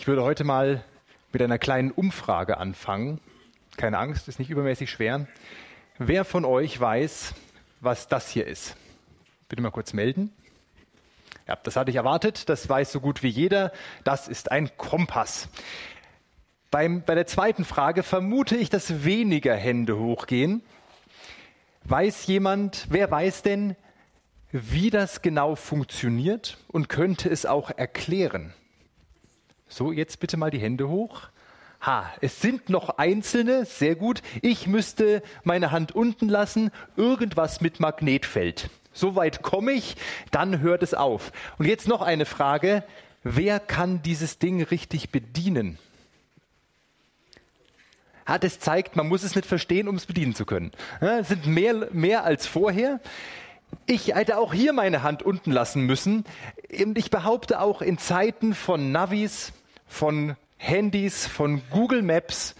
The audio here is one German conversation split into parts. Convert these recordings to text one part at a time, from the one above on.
Ich würde heute mal mit einer kleinen Umfrage anfangen. Keine Angst, ist nicht übermäßig schwer. Wer von euch weiß, was das hier ist? Bitte mal kurz melden. Ja, das hatte ich erwartet. Das weiß so gut wie jeder. Das ist ein Kompass. Beim, bei der zweiten Frage vermute ich, dass weniger Hände hochgehen. Weiß jemand, wer weiß denn, wie das genau funktioniert und könnte es auch erklären? So, jetzt bitte mal die Hände hoch. Ha, es sind noch einzelne, sehr gut. Ich müsste meine Hand unten lassen, irgendwas mit Magnetfeld. Soweit komme ich, dann hört es auf. Und jetzt noch eine Frage. Wer kann dieses Ding richtig bedienen? Ah, das zeigt, man muss es nicht verstehen, um es bedienen zu können. Es sind mehr, mehr als vorher. Ich hätte auch hier meine Hand unten lassen müssen. Und ich behaupte auch in Zeiten von Navis, von Handys, von Google Maps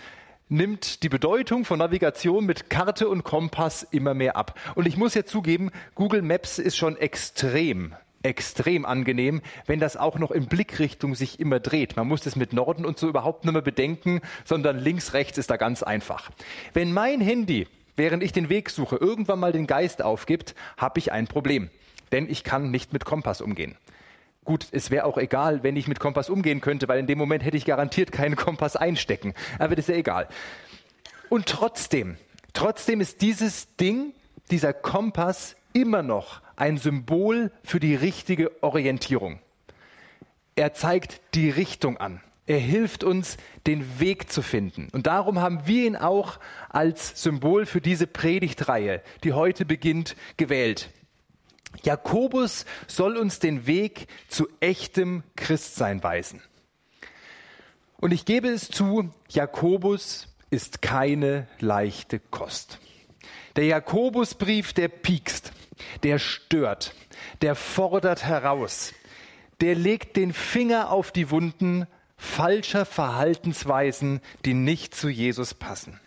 nimmt die Bedeutung von Navigation mit Karte und Kompass immer mehr ab. Und ich muss ja zugeben, Google Maps ist schon extrem, extrem angenehm, wenn das auch noch in Blickrichtung sich immer dreht. Man muss das mit Norden und so überhaupt nicht mehr bedenken, sondern links, rechts ist da ganz einfach. Wenn mein Handy, während ich den Weg suche, irgendwann mal den Geist aufgibt, habe ich ein Problem. Denn ich kann nicht mit Kompass umgehen. Gut, es wäre auch egal, wenn ich mit Kompass umgehen könnte, weil in dem Moment hätte ich garantiert keinen Kompass einstecken. Aber das ist ja egal. Und trotzdem, trotzdem ist dieses Ding, dieser Kompass immer noch ein Symbol für die richtige Orientierung. Er zeigt die Richtung an. Er hilft uns, den Weg zu finden. Und darum haben wir ihn auch als Symbol für diese Predigtreihe, die heute beginnt, gewählt. Jakobus soll uns den Weg zu echtem Christsein weisen. Und ich gebe es zu, Jakobus ist keine leichte Kost. Der Jakobusbrief, der piekst, der stört, der fordert heraus, der legt den Finger auf die Wunden falscher Verhaltensweisen, die nicht zu Jesus passen.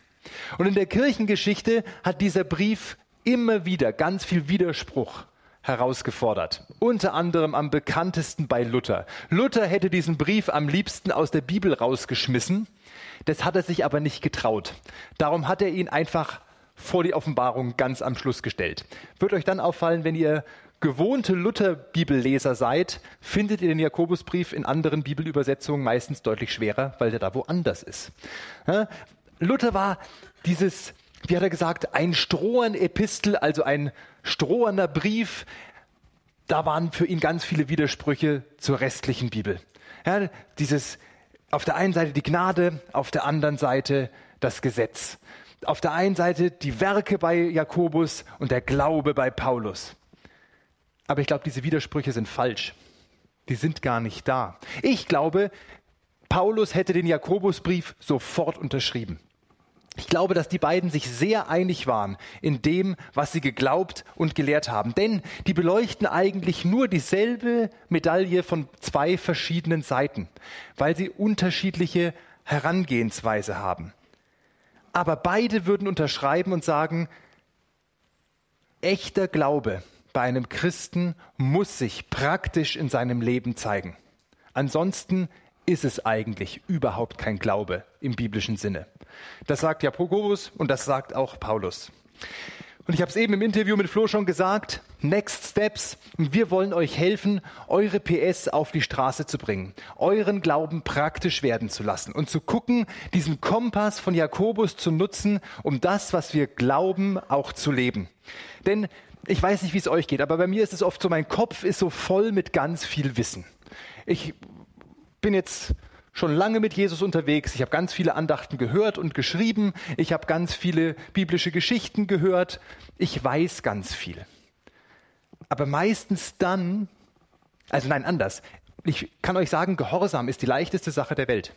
Und in der Kirchengeschichte hat dieser Brief immer wieder ganz viel Widerspruch herausgefordert. Unter anderem am bekanntesten bei Luther. Luther hätte diesen Brief am liebsten aus der Bibel rausgeschmissen. Das hat er sich aber nicht getraut. Darum hat er ihn einfach vor die Offenbarung ganz am Schluss gestellt. Wird euch dann auffallen, wenn ihr gewohnte Luther-Bibelleser seid, findet ihr den Jakobusbrief in anderen Bibelübersetzungen meistens deutlich schwerer, weil der da woanders ist. Luther war dieses wie hat er gesagt, ein Strohen-Epistel, also ein strohener Brief. Da waren für ihn ganz viele Widersprüche zur restlichen Bibel. Ja, dieses, auf der einen Seite die Gnade, auf der anderen Seite das Gesetz. Auf der einen Seite die Werke bei Jakobus und der Glaube bei Paulus. Aber ich glaube, diese Widersprüche sind falsch. Die sind gar nicht da. Ich glaube, Paulus hätte den Jakobusbrief sofort unterschrieben. Ich glaube, dass die beiden sich sehr einig waren in dem, was sie geglaubt und gelehrt haben. Denn die beleuchten eigentlich nur dieselbe Medaille von zwei verschiedenen Seiten, weil sie unterschiedliche Herangehensweise haben. Aber beide würden unterschreiben und sagen, echter Glaube bei einem Christen muss sich praktisch in seinem Leben zeigen. Ansonsten ist es eigentlich überhaupt kein Glaube im biblischen Sinne. Das sagt Jakobus und das sagt auch Paulus. Und ich habe es eben im Interview mit Flo schon gesagt, Next Steps, wir wollen euch helfen, eure PS auf die Straße zu bringen, euren Glauben praktisch werden zu lassen und zu gucken, diesen Kompass von Jakobus zu nutzen, um das, was wir glauben, auch zu leben. Denn ich weiß nicht, wie es euch geht, aber bei mir ist es oft so, mein Kopf ist so voll mit ganz viel Wissen. Ich bin jetzt schon lange mit Jesus unterwegs. Ich habe ganz viele Andachten gehört und geschrieben. Ich habe ganz viele biblische Geschichten gehört. Ich weiß ganz viel. Aber meistens dann, also nein, anders. Ich kann euch sagen, Gehorsam ist die leichteste Sache der Welt.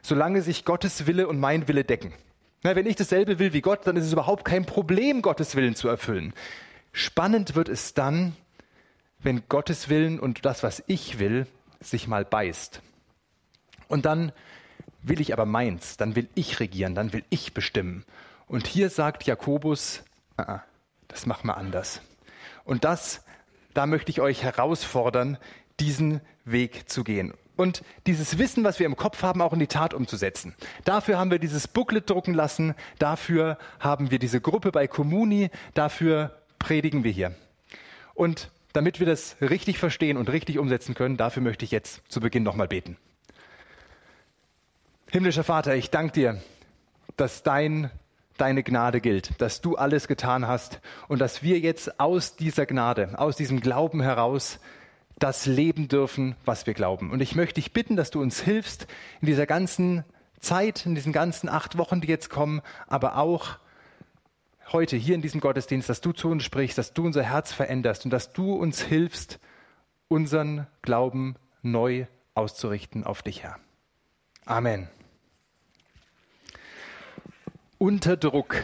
Solange sich Gottes Wille und mein Wille decken. Na, wenn ich dasselbe will wie Gott, dann ist es überhaupt kein Problem, Gottes Willen zu erfüllen. Spannend wird es dann, wenn Gottes Willen und das, was ich will, sich mal beißt. Und dann will ich aber meins, dann will ich regieren, dann will ich bestimmen. Und hier sagt Jakobus, uh, das machen wir anders. Und das, da möchte ich euch herausfordern, diesen Weg zu gehen. und dieses Wissen, was wir im Kopf haben, auch in die Tat umzusetzen. Dafür haben wir dieses Booklet drucken lassen, dafür haben wir diese Gruppe bei Comuni, dafür predigen wir hier. Und damit wir das richtig verstehen und richtig umsetzen können, dafür möchte ich jetzt zu Beginn nochmal beten. Himmlischer Vater, ich danke dir, dass dein, deine Gnade gilt, dass du alles getan hast und dass wir jetzt aus dieser Gnade, aus diesem Glauben heraus das leben dürfen, was wir glauben. Und ich möchte dich bitten, dass du uns hilfst in dieser ganzen Zeit, in diesen ganzen acht Wochen, die jetzt kommen, aber auch heute hier in diesem Gottesdienst, dass du zu uns sprichst, dass du unser Herz veränderst und dass du uns hilfst, unseren Glauben neu auszurichten auf dich, Herr. Amen. Unter Druck.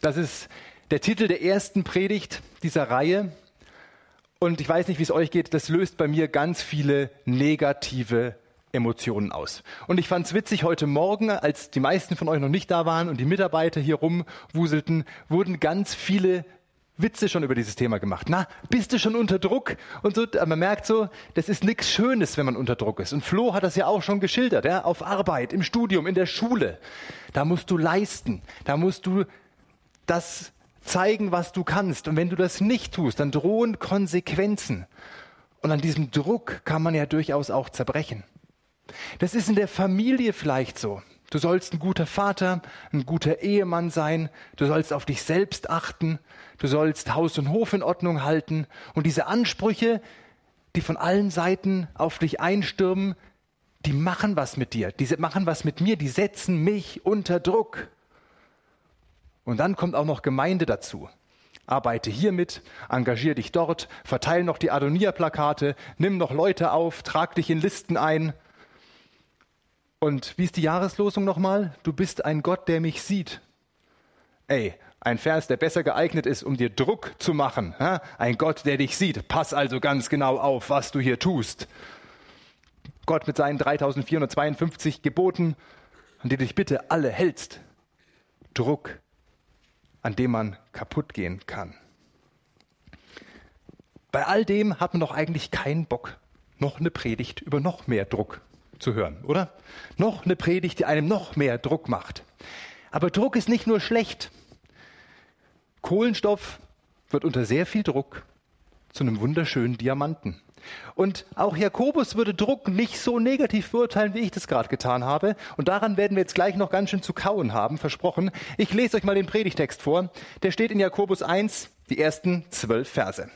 Das ist der Titel der ersten Predigt dieser Reihe. Und ich weiß nicht, wie es euch geht, das löst bei mir ganz viele negative Emotionen aus. Und ich fand es witzig, heute Morgen, als die meisten von euch noch nicht da waren und die Mitarbeiter hier rumwuselten, wurden ganz viele Witze schon über dieses Thema gemacht. Na, bist du schon unter Druck? Und so, man merkt so, das ist nichts Schönes, wenn man unter Druck ist. Und Flo hat das ja auch schon geschildert, ja, auf Arbeit, im Studium, in der Schule. Da musst du leisten. Da musst du das zeigen, was du kannst. Und wenn du das nicht tust, dann drohen Konsequenzen. Und an diesem Druck kann man ja durchaus auch zerbrechen. Das ist in der Familie vielleicht so. Du sollst ein guter Vater, ein guter Ehemann sein, du sollst auf dich selbst achten, du sollst Haus und Hof in Ordnung halten. Und diese Ansprüche, die von allen Seiten auf dich einstürmen, die machen was mit dir, die machen was mit mir, die setzen mich unter Druck. Und dann kommt auch noch Gemeinde dazu. Arbeite hier mit, engagier dich dort, verteil noch die Adonia-Plakate, nimm noch Leute auf, trag dich in Listen ein. Und wie ist die Jahreslosung nochmal? Du bist ein Gott, der mich sieht. Ey, ein Vers, der besser geeignet ist, um dir Druck zu machen. Ein Gott, der dich sieht. Pass also ganz genau auf, was du hier tust. Gott mit seinen 3452 Geboten, an die dich bitte alle hältst. Druck an dem man kaputt gehen kann. Bei all dem hat man doch eigentlich keinen Bock, noch eine Predigt über noch mehr Druck zu hören, oder? Noch eine Predigt, die einem noch mehr Druck macht. Aber Druck ist nicht nur schlecht. Kohlenstoff wird unter sehr viel Druck zu einem wunderschönen Diamanten. Und auch Jakobus würde Druck nicht so negativ beurteilen, wie ich das gerade getan habe. Und daran werden wir jetzt gleich noch ganz schön zu kauen haben, versprochen. Ich lese euch mal den Predigtext vor. Der steht in Jakobus 1, die ersten zwölf Verse.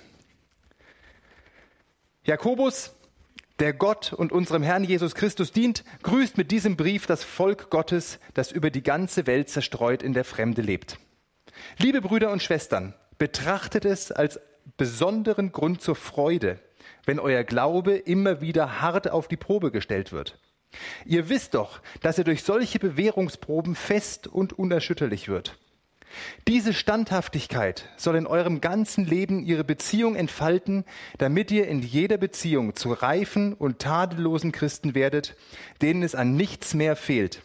Jakobus, der Gott und unserem Herrn Jesus Christus dient, grüßt mit diesem Brief das Volk Gottes, das über die ganze Welt zerstreut in der Fremde lebt. Liebe Brüder und Schwestern, betrachtet es als besonderen Grund zur Freude, wenn euer Glaube immer wieder hart auf die Probe gestellt wird. Ihr wisst doch, dass er durch solche Bewährungsproben fest und unerschütterlich wird. Diese Standhaftigkeit soll in eurem ganzen Leben ihre Beziehung entfalten, damit ihr in jeder Beziehung zu reifen und tadellosen Christen werdet, denen es an nichts mehr fehlt.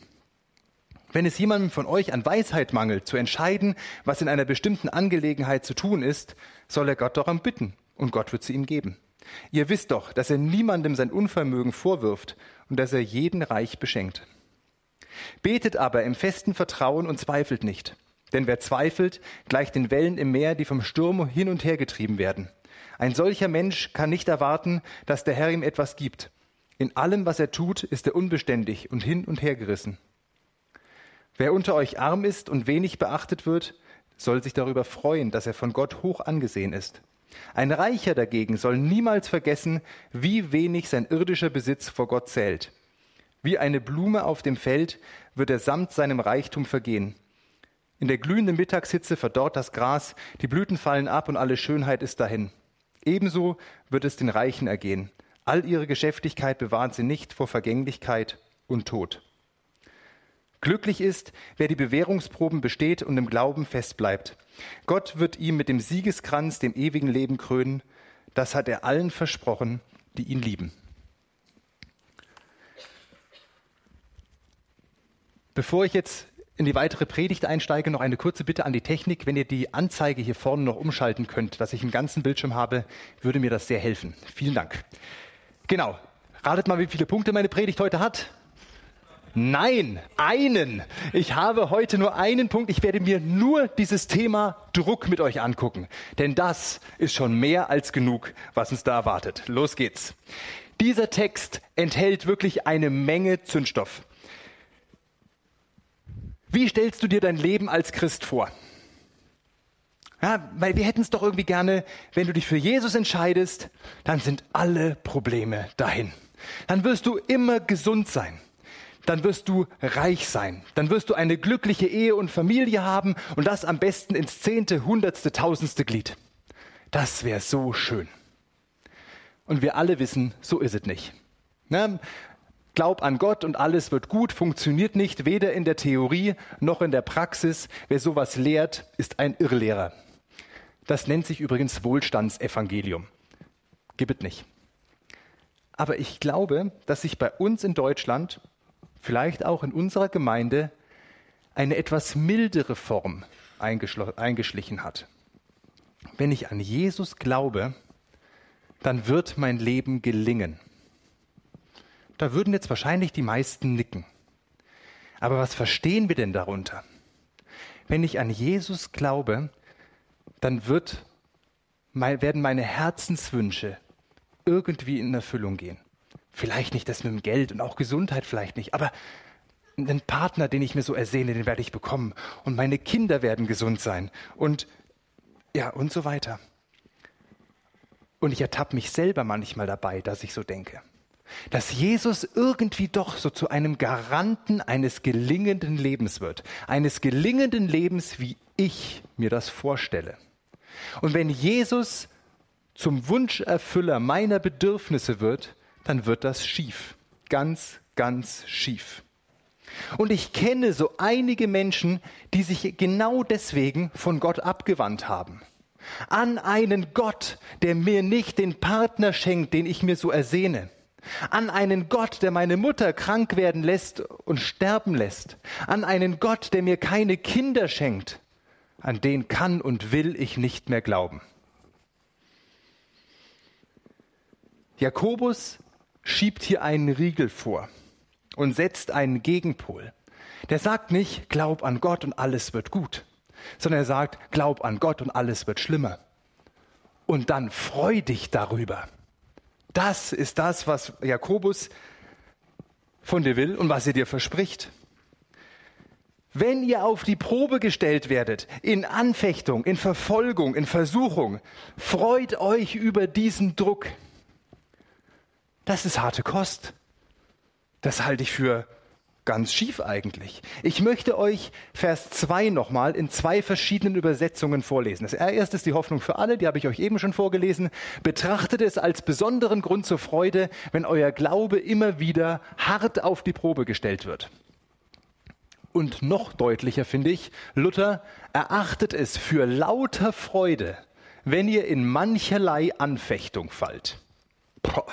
Wenn es jemandem von euch an Weisheit mangelt, zu entscheiden, was in einer bestimmten Angelegenheit zu tun ist, soll er Gott darum bitten, und Gott wird sie ihm geben. Ihr wisst doch, dass er niemandem sein Unvermögen vorwirft und dass er jeden reich beschenkt. Betet aber im festen Vertrauen und zweifelt nicht. Denn wer zweifelt, gleicht den Wellen im Meer, die vom Sturm hin und her getrieben werden. Ein solcher Mensch kann nicht erwarten, dass der Herr ihm etwas gibt. In allem, was er tut, ist er unbeständig und hin und her gerissen. Wer unter euch arm ist und wenig beachtet wird, soll sich darüber freuen, dass er von Gott hoch angesehen ist. Ein Reicher dagegen soll niemals vergessen, wie wenig sein irdischer Besitz vor Gott zählt. Wie eine Blume auf dem Feld wird er samt seinem Reichtum vergehen. In der glühenden Mittagshitze verdorrt das Gras, die Blüten fallen ab und alle Schönheit ist dahin. Ebenso wird es den Reichen ergehen. All ihre Geschäftigkeit bewahrt sie nicht vor Vergänglichkeit und Tod. Glücklich ist, wer die Bewährungsproben besteht und im Glauben festbleibt. Gott wird ihm mit dem Siegeskranz, dem ewigen Leben krönen. Das hat er allen versprochen, die ihn lieben. Bevor ich jetzt in die weitere Predigt einsteige, noch eine kurze Bitte an die Technik. Wenn ihr die Anzeige hier vorne noch umschalten könnt, dass ich einen ganzen Bildschirm habe, würde mir das sehr helfen. Vielen Dank. Genau. Ratet mal, wie viele Punkte meine Predigt heute hat. Nein, einen. Ich habe heute nur einen Punkt. Ich werde mir nur dieses Thema Druck mit euch angucken. Denn das ist schon mehr als genug, was uns da erwartet. Los geht's. Dieser Text enthält wirklich eine Menge Zündstoff. Wie stellst du dir dein Leben als Christ vor? Ja, weil wir hätten es doch irgendwie gerne, wenn du dich für Jesus entscheidest, dann sind alle Probleme dahin. Dann wirst du immer gesund sein dann wirst du reich sein. Dann wirst du eine glückliche Ehe und Familie haben und das am besten ins zehnte, hundertste, tausendste Glied. Das wäre so schön. Und wir alle wissen, so ist es nicht. Na, Glaub an Gott und alles wird gut, funktioniert nicht, weder in der Theorie noch in der Praxis. Wer sowas lehrt, ist ein Irrlehrer. Das nennt sich übrigens Wohlstandsevangelium. Gibt nicht. Aber ich glaube, dass sich bei uns in Deutschland vielleicht auch in unserer Gemeinde eine etwas mildere Form eingeschlichen hat. Wenn ich an Jesus glaube, dann wird mein Leben gelingen. Da würden jetzt wahrscheinlich die meisten nicken. Aber was verstehen wir denn darunter? Wenn ich an Jesus glaube, dann wird, werden meine Herzenswünsche irgendwie in Erfüllung gehen. Vielleicht nicht das mit dem Geld und auch Gesundheit vielleicht nicht, aber einen Partner, den ich mir so ersehne, den werde ich bekommen. Und meine Kinder werden gesund sein. Und ja, und so weiter. Und ich ertappe mich selber manchmal dabei, dass ich so denke. Dass Jesus irgendwie doch so zu einem Garanten eines gelingenden Lebens wird. Eines gelingenden Lebens, wie ich mir das vorstelle. Und wenn Jesus zum Wunscherfüller meiner Bedürfnisse wird, dann wird das schief. Ganz, ganz schief. Und ich kenne so einige Menschen, die sich genau deswegen von Gott abgewandt haben. An einen Gott, der mir nicht den Partner schenkt, den ich mir so ersehne. An einen Gott, der meine Mutter krank werden lässt und sterben lässt. An einen Gott, der mir keine Kinder schenkt. An den kann und will ich nicht mehr glauben. Jakobus schiebt hier einen Riegel vor und setzt einen Gegenpol. Der sagt nicht, glaub an Gott und alles wird gut, sondern er sagt, glaub an Gott und alles wird schlimmer. Und dann freu dich darüber. Das ist das, was Jakobus von dir will und was er dir verspricht. Wenn ihr auf die Probe gestellt werdet, in Anfechtung, in Verfolgung, in Versuchung, freut euch über diesen Druck. Das ist harte Kost. Das halte ich für ganz schief eigentlich. Ich möchte euch Vers 2 nochmal in zwei verschiedenen Übersetzungen vorlesen. Das erste ist die Hoffnung für alle, die habe ich euch eben schon vorgelesen. Betrachtet es als besonderen Grund zur Freude, wenn euer Glaube immer wieder hart auf die Probe gestellt wird. Und noch deutlicher finde ich, Luther erachtet es für lauter Freude, wenn ihr in mancherlei Anfechtung fallt. Boah.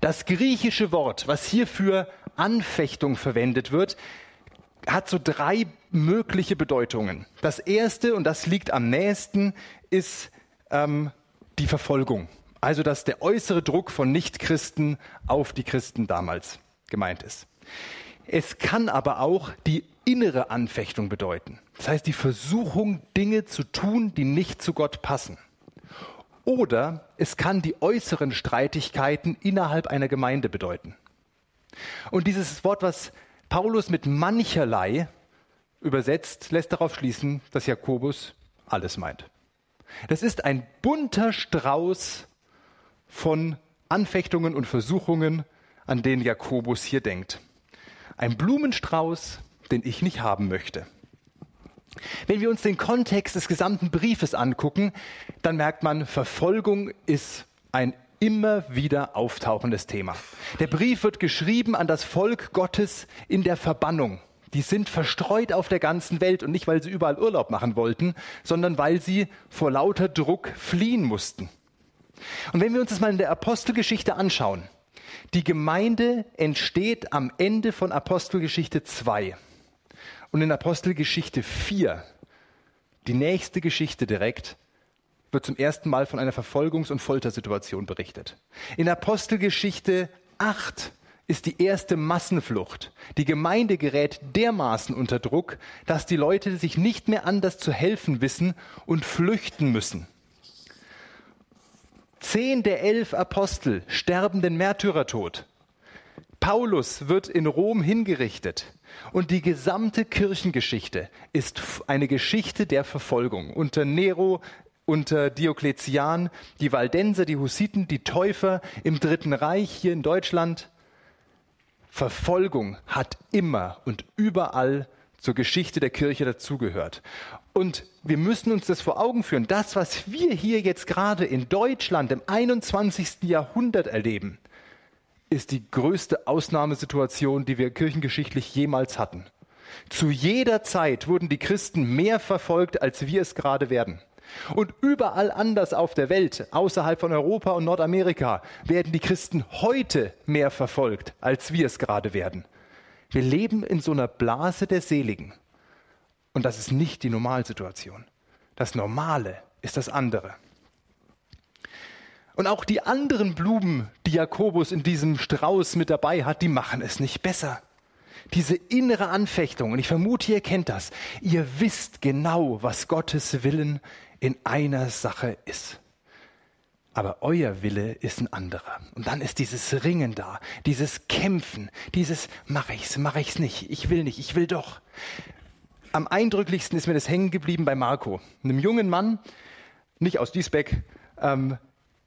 Das griechische Wort, was hier für Anfechtung verwendet wird, hat so drei mögliche Bedeutungen. Das erste, und das liegt am nächsten, ist ähm, die Verfolgung. Also, dass der äußere Druck von Nichtchristen auf die Christen damals gemeint ist. Es kann aber auch die innere Anfechtung bedeuten. Das heißt, die Versuchung, Dinge zu tun, die nicht zu Gott passen. Oder es kann die äußeren Streitigkeiten innerhalb einer Gemeinde bedeuten. Und dieses Wort, was Paulus mit mancherlei übersetzt, lässt darauf schließen, dass Jakobus alles meint. Das ist ein bunter Strauß von Anfechtungen und Versuchungen, an den Jakobus hier denkt. Ein Blumenstrauß, den ich nicht haben möchte. Wenn wir uns den Kontext des gesamten Briefes angucken, dann merkt man, Verfolgung ist ein immer wieder auftauchendes Thema. Der Brief wird geschrieben an das Volk Gottes in der Verbannung. Die sind verstreut auf der ganzen Welt und nicht, weil sie überall Urlaub machen wollten, sondern weil sie vor lauter Druck fliehen mussten. Und wenn wir uns das mal in der Apostelgeschichte anschauen, die Gemeinde entsteht am Ende von Apostelgeschichte 2. Und in Apostelgeschichte 4, die nächste Geschichte direkt, wird zum ersten Mal von einer Verfolgungs- und Foltersituation berichtet. In Apostelgeschichte 2008 ist die erste Massenflucht. Die Gemeinde gerät dermaßen unter Druck, dass die Leute sich nicht mehr anders zu helfen wissen und flüchten müssen. Zehn der elf Apostel sterben den Märtyrertod. Paulus wird in Rom hingerichtet. Und die gesamte Kirchengeschichte ist eine Geschichte der Verfolgung. Unter Nero, unter Diokletian, die Waldenser, die Hussiten, die Täufer im Dritten Reich hier in Deutschland. Verfolgung hat immer und überall zur Geschichte der Kirche dazugehört. Und wir müssen uns das vor Augen führen. Das, was wir hier jetzt gerade in Deutschland im 21. Jahrhundert erleben, ist die größte Ausnahmesituation, die wir kirchengeschichtlich jemals hatten. Zu jeder Zeit wurden die Christen mehr verfolgt, als wir es gerade werden. Und überall anders auf der Welt, außerhalb von Europa und Nordamerika, werden die Christen heute mehr verfolgt, als wir es gerade werden. Wir leben in so einer Blase der Seligen. Und das ist nicht die Normalsituation. Das Normale ist das andere. Und auch die anderen Blumen, die Jakobus in diesem Strauß mit dabei hat, die machen es nicht besser. Diese innere Anfechtung, und ich vermute, ihr kennt das, ihr wisst genau, was Gottes Willen in einer Sache ist. Aber euer Wille ist ein anderer. Und dann ist dieses Ringen da, dieses Kämpfen, dieses mach ich's, mach ich's nicht, ich will nicht, ich will doch. Am eindrücklichsten ist mir das hängen geblieben bei Marco, einem jungen Mann, nicht aus Diesbeck, ähm,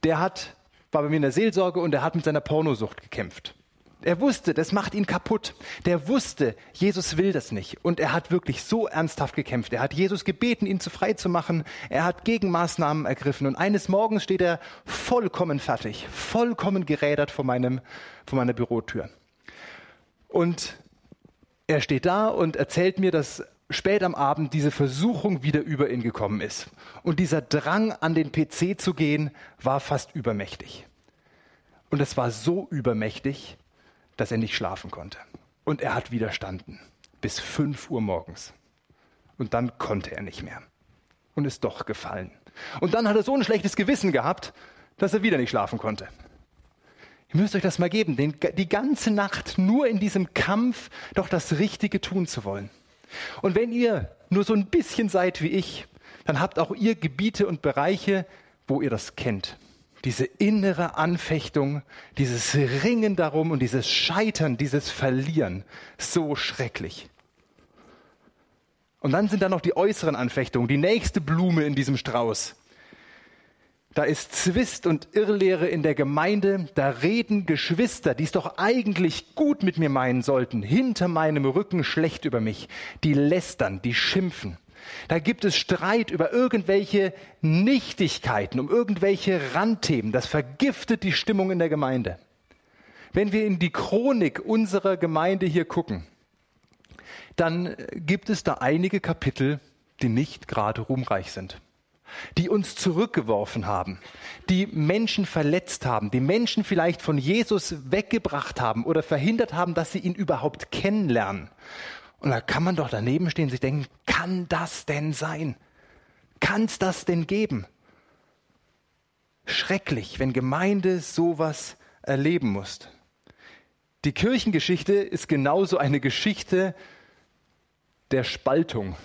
der hat, war bei mir in der Seelsorge und er hat mit seiner Pornosucht gekämpft. Er wusste, das macht ihn kaputt. Der wusste, Jesus will das nicht. Und er hat wirklich so ernsthaft gekämpft. Er hat Jesus gebeten, ihn zu frei zu machen. Er hat Gegenmaßnahmen ergriffen. Und eines Morgens steht er vollkommen fertig, vollkommen gerädert vor, meinem, vor meiner Bürotür. Und er steht da und erzählt mir, dass spät am Abend diese Versuchung wieder über ihn gekommen ist. Und dieser Drang, an den PC zu gehen, war fast übermächtig. Und es war so übermächtig, dass er nicht schlafen konnte. Und er hat widerstanden bis fünf Uhr morgens. Und dann konnte er nicht mehr. Und ist doch gefallen. Und dann hat er so ein schlechtes Gewissen gehabt, dass er wieder nicht schlafen konnte. Ihr müsst euch das mal geben, den, die ganze Nacht nur in diesem Kampf doch das Richtige tun zu wollen. Und wenn ihr nur so ein bisschen seid wie ich, dann habt auch ihr Gebiete und Bereiche, wo ihr das kennt. Diese innere Anfechtung, dieses Ringen darum und dieses Scheitern, dieses Verlieren, so schrecklich. Und dann sind da noch die äußeren Anfechtungen, die nächste Blume in diesem Strauß. Da ist Zwist und Irrlehre in der Gemeinde, da reden Geschwister, die es doch eigentlich gut mit mir meinen sollten, hinter meinem Rücken schlecht über mich, die lästern, die schimpfen. Da gibt es Streit über irgendwelche Nichtigkeiten, um irgendwelche Randthemen. Das vergiftet die Stimmung in der Gemeinde. Wenn wir in die Chronik unserer Gemeinde hier gucken, dann gibt es da einige Kapitel, die nicht gerade ruhmreich sind die uns zurückgeworfen haben, die Menschen verletzt haben, die Menschen vielleicht von Jesus weggebracht haben oder verhindert haben, dass sie ihn überhaupt kennenlernen. Und da kann man doch daneben stehen und sich denken, kann das denn sein? Kann es das denn geben? Schrecklich, wenn Gemeinde sowas erleben muss. Die Kirchengeschichte ist genauso eine Geschichte der Spaltung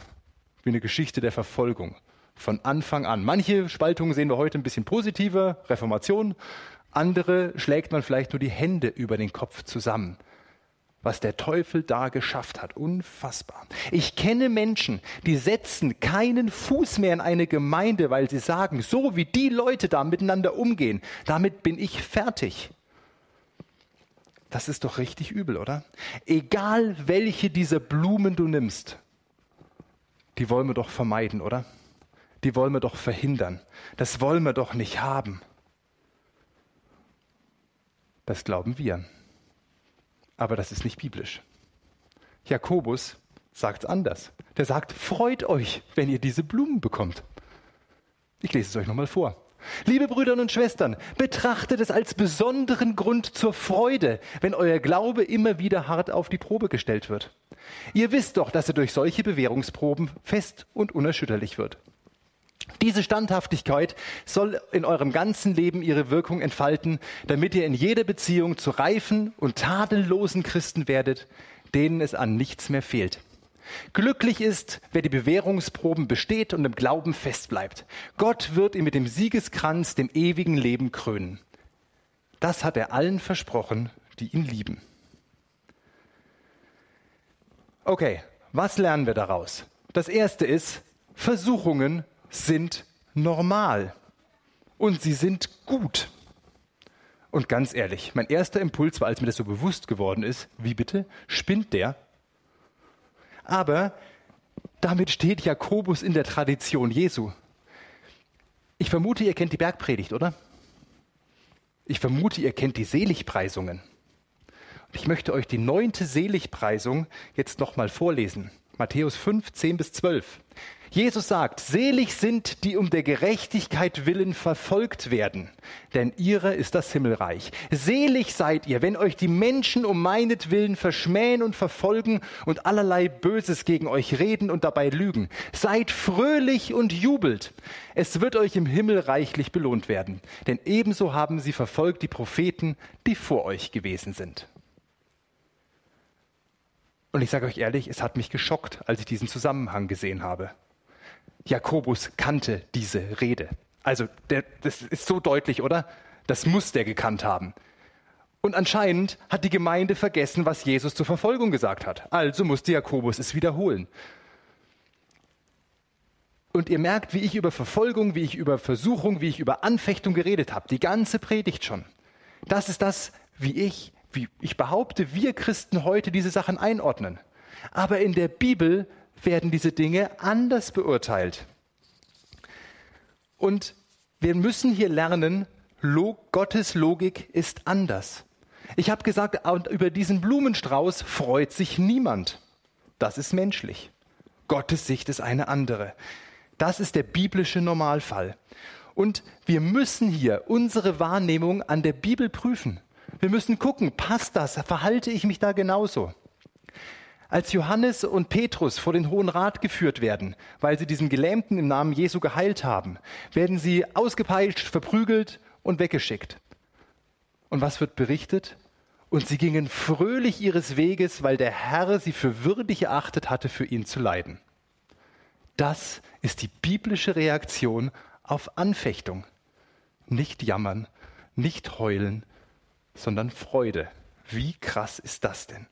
wie eine Geschichte der Verfolgung von Anfang an. Manche Spaltungen sehen wir heute ein bisschen positiver, Reformation. Andere schlägt man vielleicht nur die Hände über den Kopf zusammen. Was der Teufel da geschafft hat, unfassbar. Ich kenne Menschen, die setzen keinen Fuß mehr in eine Gemeinde, weil sie sagen, so wie die Leute da miteinander umgehen, damit bin ich fertig. Das ist doch richtig übel, oder? Egal welche dieser Blumen du nimmst, die wollen wir doch vermeiden, oder? die wollen wir doch verhindern. Das wollen wir doch nicht haben. Das glauben wir. Aber das ist nicht biblisch. Jakobus sagt es anders. Der sagt, freut euch, wenn ihr diese Blumen bekommt. Ich lese es euch nochmal vor. Liebe Brüder und Schwestern, betrachtet es als besonderen Grund zur Freude, wenn euer Glaube immer wieder hart auf die Probe gestellt wird. Ihr wisst doch, dass er durch solche Bewährungsproben fest und unerschütterlich wird. Diese Standhaftigkeit soll in eurem ganzen Leben ihre Wirkung entfalten, damit ihr in jeder Beziehung zu reifen und tadellosen Christen werdet, denen es an nichts mehr fehlt. Glücklich ist, wer die Bewährungsproben besteht und im Glauben festbleibt. Gott wird ihn mit dem Siegeskranz, dem ewigen Leben krönen. Das hat er allen versprochen, die ihn lieben. Okay, was lernen wir daraus? Das erste ist, Versuchungen sind normal und sie sind gut. Und ganz ehrlich, mein erster Impuls war, als mir das so bewusst geworden ist, wie bitte, spinnt der? Aber damit steht Jakobus in der Tradition Jesu. Ich vermute, ihr kennt die Bergpredigt, oder? Ich vermute, ihr kennt die Seligpreisungen. Und ich möchte euch die neunte Seligpreisung jetzt nochmal vorlesen. Matthäus 5, 10 bis 12. Jesus sagt, selig sind, die um der Gerechtigkeit willen verfolgt werden, denn ihre ist das Himmelreich. Selig seid ihr, wenn euch die Menschen um meinetwillen verschmähen und verfolgen und allerlei Böses gegen euch reden und dabei lügen. Seid fröhlich und jubelt. Es wird euch im Himmel reichlich belohnt werden, denn ebenso haben sie verfolgt die Propheten, die vor euch gewesen sind. Und ich sage euch ehrlich, es hat mich geschockt, als ich diesen Zusammenhang gesehen habe. Jakobus kannte diese Rede. Also der, das ist so deutlich, oder? Das muss der gekannt haben. Und anscheinend hat die Gemeinde vergessen, was Jesus zur Verfolgung gesagt hat. Also musste Jakobus es wiederholen. Und ihr merkt, wie ich über Verfolgung, wie ich über Versuchung, wie ich über Anfechtung geredet habe. Die ganze Predigt schon. Das ist das, wie ich, wie ich behaupte, wir Christen heute diese Sachen einordnen. Aber in der Bibel werden diese Dinge anders beurteilt. Und wir müssen hier lernen, Gottes Logik ist anders. Ich habe gesagt, über diesen Blumenstrauß freut sich niemand. Das ist menschlich. Gottes Sicht ist eine andere. Das ist der biblische Normalfall. Und wir müssen hier unsere Wahrnehmung an der Bibel prüfen. Wir müssen gucken, passt das? Verhalte ich mich da genauso? Als Johannes und Petrus vor den Hohen Rat geführt werden, weil sie diesen Gelähmten im Namen Jesu geheilt haben, werden sie ausgepeitscht, verprügelt und weggeschickt. Und was wird berichtet? Und sie gingen fröhlich ihres Weges, weil der Herr sie für würdig erachtet hatte, für ihn zu leiden. Das ist die biblische Reaktion auf Anfechtung. Nicht jammern, nicht heulen, sondern Freude. Wie krass ist das denn?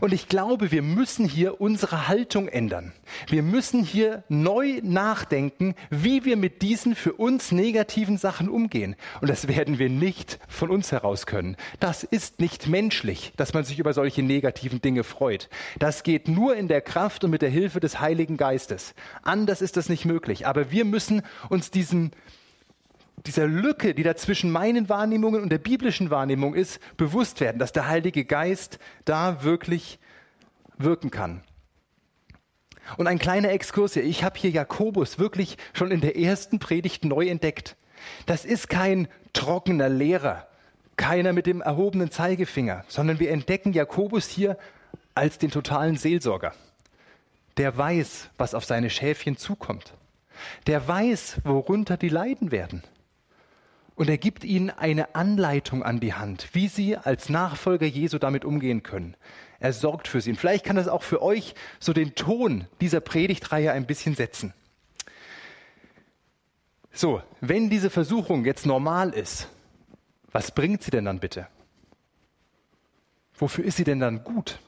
Und ich glaube, wir müssen hier unsere Haltung ändern. Wir müssen hier neu nachdenken, wie wir mit diesen für uns negativen Sachen umgehen. Und das werden wir nicht von uns heraus können. Das ist nicht menschlich, dass man sich über solche negativen Dinge freut. Das geht nur in der Kraft und mit der Hilfe des Heiligen Geistes. Anders ist das nicht möglich. Aber wir müssen uns diesen dieser Lücke, die da zwischen meinen Wahrnehmungen und der biblischen Wahrnehmung ist, bewusst werden, dass der Heilige Geist da wirklich wirken kann. Und ein kleiner Exkurs hier. Ich habe hier Jakobus wirklich schon in der ersten Predigt neu entdeckt. Das ist kein trockener Lehrer, keiner mit dem erhobenen Zeigefinger, sondern wir entdecken Jakobus hier als den totalen Seelsorger. Der weiß, was auf seine Schäfchen zukommt. Der weiß, worunter die leiden werden. Und er gibt ihnen eine Anleitung an die Hand, wie sie als Nachfolger Jesu damit umgehen können. Er sorgt für sie. Und vielleicht kann das auch für euch so den Ton dieser Predigtreihe ein bisschen setzen. So, wenn diese Versuchung jetzt normal ist, was bringt sie denn dann bitte? Wofür ist sie denn dann gut?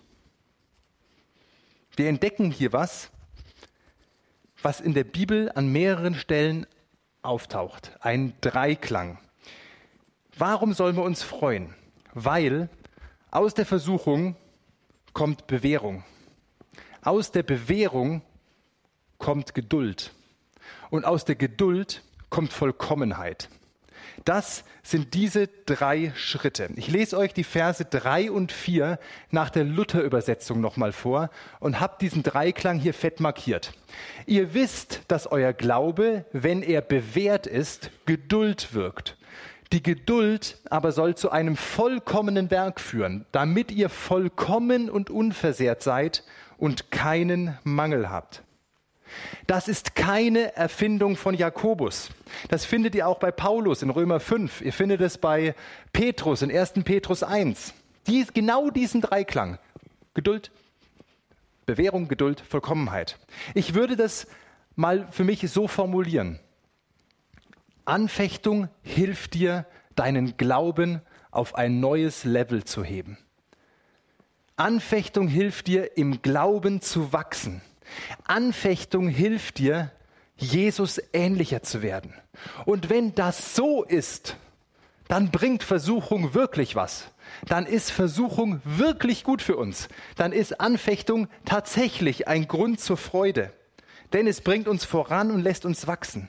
Wir entdecken hier was, was in der Bibel an mehreren Stellen auftaucht. Ein Dreiklang. Warum sollen wir uns freuen? Weil aus der Versuchung kommt Bewährung. Aus der Bewährung kommt Geduld. Und aus der Geduld kommt Vollkommenheit. Das sind diese drei Schritte. Ich lese euch die Verse drei und vier nach der Luther-Übersetzung nochmal vor und habe diesen Dreiklang hier fett markiert. Ihr wisst, dass euer Glaube, wenn er bewährt ist, Geduld wirkt. Die Geduld aber soll zu einem vollkommenen Werk führen, damit ihr vollkommen und unversehrt seid und keinen Mangel habt. Das ist keine Erfindung von Jakobus. Das findet ihr auch bei Paulus in Römer 5. Ihr findet es bei Petrus in 1. Petrus 1. Dies, genau diesen Dreiklang. Geduld, Bewährung, Geduld, Vollkommenheit. Ich würde das mal für mich so formulieren. Anfechtung hilft dir, deinen Glauben auf ein neues Level zu heben. Anfechtung hilft dir, im Glauben zu wachsen. Anfechtung hilft dir, Jesus ähnlicher zu werden. Und wenn das so ist, dann bringt Versuchung wirklich was. Dann ist Versuchung wirklich gut für uns. Dann ist Anfechtung tatsächlich ein Grund zur Freude. Denn es bringt uns voran und lässt uns wachsen.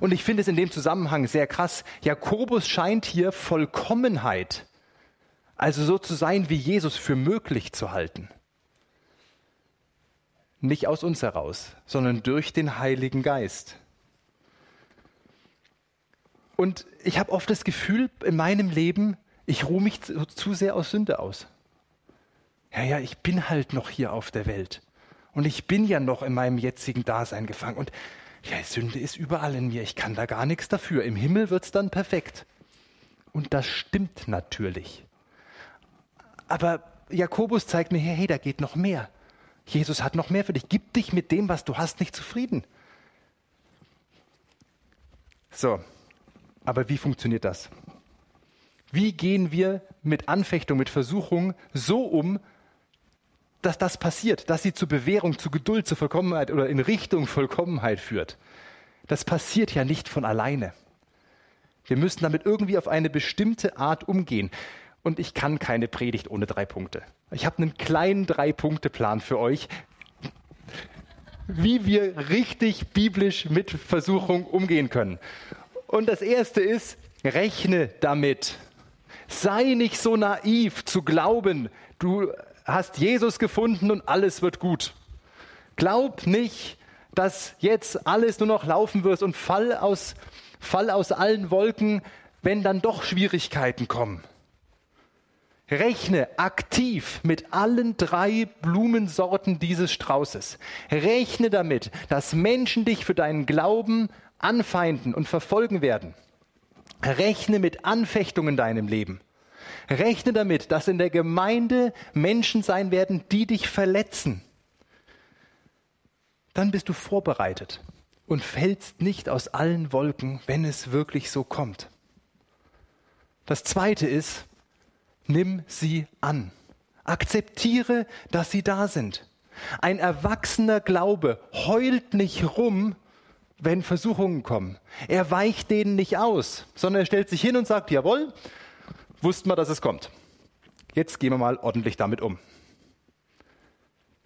Und ich finde es in dem Zusammenhang sehr krass. Jakobus scheint hier Vollkommenheit, also so zu sein wie Jesus, für möglich zu halten. Nicht aus uns heraus, sondern durch den Heiligen Geist. Und ich habe oft das Gefühl in meinem Leben, ich ruhe mich zu, zu sehr aus Sünde aus. Ja, ja, ich bin halt noch hier auf der Welt. Und ich bin ja noch in meinem jetzigen Dasein gefangen. Und ja, Sünde ist überall in mir. Ich kann da gar nichts dafür. Im Himmel wird es dann perfekt. Und das stimmt natürlich. Aber Jakobus zeigt mir, hey, da geht noch mehr. Jesus hat noch mehr für dich. Gib dich mit dem, was du hast, nicht zufrieden. So, aber wie funktioniert das? Wie gehen wir mit Anfechtung, mit Versuchung so um, dass das passiert, dass sie zur Bewährung, zu Geduld, zur Vollkommenheit oder in Richtung Vollkommenheit führt? Das passiert ja nicht von alleine. Wir müssen damit irgendwie auf eine bestimmte Art umgehen. Und ich kann keine Predigt ohne drei Punkte. Ich habe einen kleinen Drei-Punkte-Plan für euch, wie wir richtig biblisch mit Versuchung umgehen können. Und das erste ist, rechne damit. Sei nicht so naiv zu glauben, du hast Jesus gefunden und alles wird gut. Glaub nicht, dass jetzt alles nur noch laufen wird und fall aus, fall aus allen Wolken, wenn dann doch Schwierigkeiten kommen. Rechne aktiv mit allen drei Blumensorten dieses Straußes. Rechne damit, dass Menschen dich für deinen Glauben anfeinden und verfolgen werden. Rechne mit Anfechtungen in deinem Leben. Rechne damit, dass in der Gemeinde Menschen sein werden, die dich verletzen. Dann bist du vorbereitet und fällst nicht aus allen Wolken, wenn es wirklich so kommt. Das Zweite ist, nimm sie an. Akzeptiere, dass sie da sind. Ein erwachsener Glaube heult nicht rum, wenn Versuchungen kommen. Er weicht denen nicht aus, sondern er stellt sich hin und sagt, jawohl, wussten wir, dass es kommt. Jetzt gehen wir mal ordentlich damit um.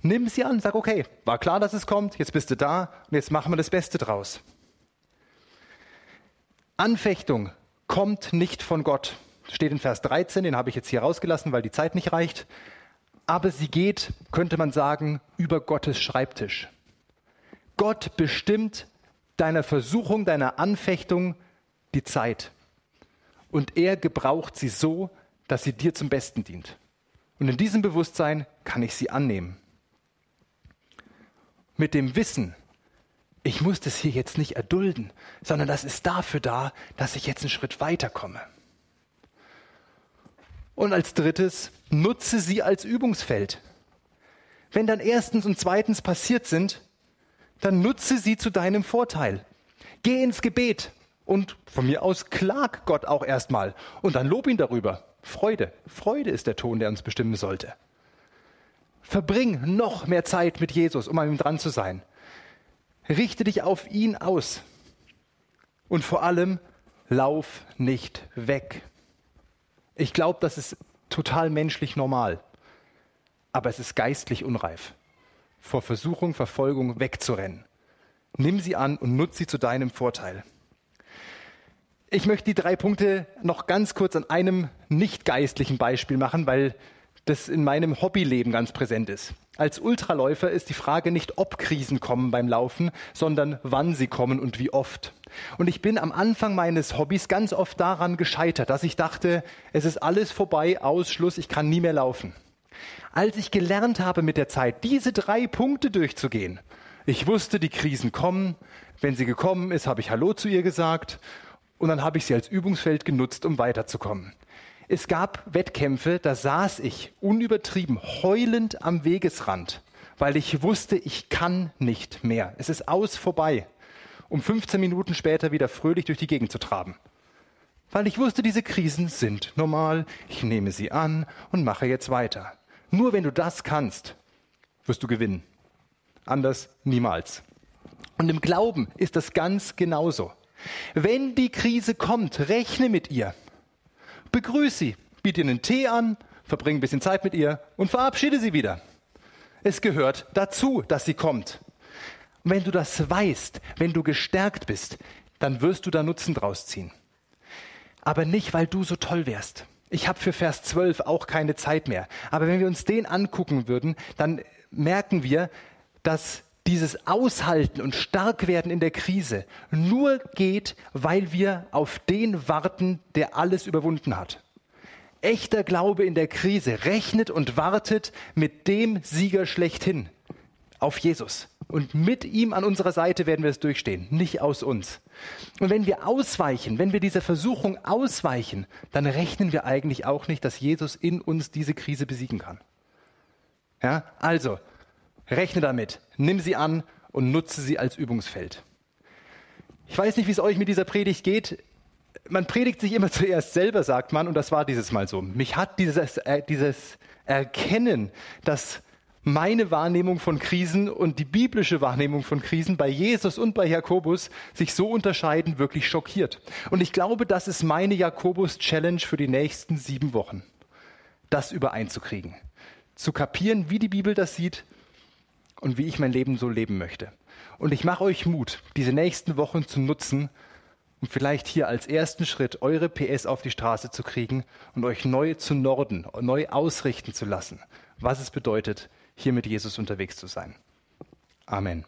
Nimm sie an, sag, okay, war klar, dass es kommt, jetzt bist du da und jetzt machen wir das Beste draus. Anfechtung kommt nicht von Gott steht in Vers 13, den habe ich jetzt hier rausgelassen, weil die Zeit nicht reicht. Aber sie geht, könnte man sagen, über Gottes Schreibtisch. Gott bestimmt deiner Versuchung, deiner Anfechtung die Zeit. Und er gebraucht sie so, dass sie dir zum Besten dient. Und in diesem Bewusstsein kann ich sie annehmen. Mit dem Wissen, ich muss das hier jetzt nicht erdulden, sondern das ist dafür da, dass ich jetzt einen Schritt weiterkomme. Und als drittes, nutze sie als Übungsfeld. Wenn dann erstens und zweitens passiert sind, dann nutze sie zu deinem Vorteil. Geh ins Gebet und von mir aus klag Gott auch erstmal und dann lob ihn darüber. Freude, Freude ist der Ton, der uns bestimmen sollte. Verbring noch mehr Zeit mit Jesus, um an ihm dran zu sein. Richte dich auf ihn aus. Und vor allem, lauf nicht weg. Ich glaube, das ist total menschlich normal. Aber es ist geistlich unreif, vor Versuchung, Verfolgung wegzurennen. Nimm sie an und nutze sie zu deinem Vorteil. Ich möchte die drei Punkte noch ganz kurz an einem nicht geistlichen Beispiel machen, weil das in meinem Hobbyleben ganz präsent ist. Als Ultraläufer ist die Frage nicht, ob Krisen kommen beim Laufen, sondern wann sie kommen und wie oft. Und ich bin am Anfang meines Hobbys ganz oft daran gescheitert, dass ich dachte, es ist alles vorbei, Ausschluss, ich kann nie mehr laufen. Als ich gelernt habe mit der Zeit, diese drei Punkte durchzugehen, Ich wusste, die Krisen kommen. Wenn sie gekommen ist, habe ich Hallo zu ihr gesagt. Und dann habe ich sie als Übungsfeld genutzt, um weiterzukommen. Es gab Wettkämpfe, da saß ich unübertrieben heulend am Wegesrand, weil ich wusste, ich kann nicht mehr. Es ist aus vorbei, um 15 Minuten später wieder fröhlich durch die Gegend zu traben. Weil ich wusste, diese Krisen sind normal, ich nehme sie an und mache jetzt weiter. Nur wenn du das kannst, wirst du gewinnen. Anders niemals. Und im Glauben ist das ganz genauso. Wenn die Krise kommt, rechne mit ihr. Begrüße sie, biete ihr einen Tee an, verbringe ein bisschen Zeit mit ihr und verabschiede sie wieder. Es gehört dazu, dass sie kommt. Und wenn du das weißt, wenn du gestärkt bist, dann wirst du da Nutzen draus ziehen. Aber nicht, weil du so toll wärst. Ich habe für Vers 12 auch keine Zeit mehr. Aber wenn wir uns den angucken würden, dann merken wir, dass dieses Aushalten und Starkwerden in der Krise nur geht, weil wir auf den warten, der alles überwunden hat. Echter Glaube in der Krise rechnet und wartet mit dem Sieger schlechthin, auf Jesus. Und mit ihm an unserer Seite werden wir es durchstehen, nicht aus uns. Und wenn wir ausweichen, wenn wir dieser Versuchung ausweichen, dann rechnen wir eigentlich auch nicht, dass Jesus in uns diese Krise besiegen kann. Ja, also, Rechne damit, nimm sie an und nutze sie als Übungsfeld. Ich weiß nicht, wie es euch mit dieser Predigt geht. Man predigt sich immer zuerst selber, sagt man, und das war dieses Mal so. Mich hat dieses, äh, dieses Erkennen, dass meine Wahrnehmung von Krisen und die biblische Wahrnehmung von Krisen bei Jesus und bei Jakobus sich so unterscheiden, wirklich schockiert. Und ich glaube, das ist meine Jakobus-Challenge für die nächsten sieben Wochen, das übereinzukriegen. Zu kapieren, wie die Bibel das sieht und wie ich mein Leben so leben möchte. Und ich mache euch Mut, diese nächsten Wochen zu nutzen, um vielleicht hier als ersten Schritt eure PS auf die Straße zu kriegen und euch neu zu norden, neu ausrichten zu lassen, was es bedeutet, hier mit Jesus unterwegs zu sein. Amen.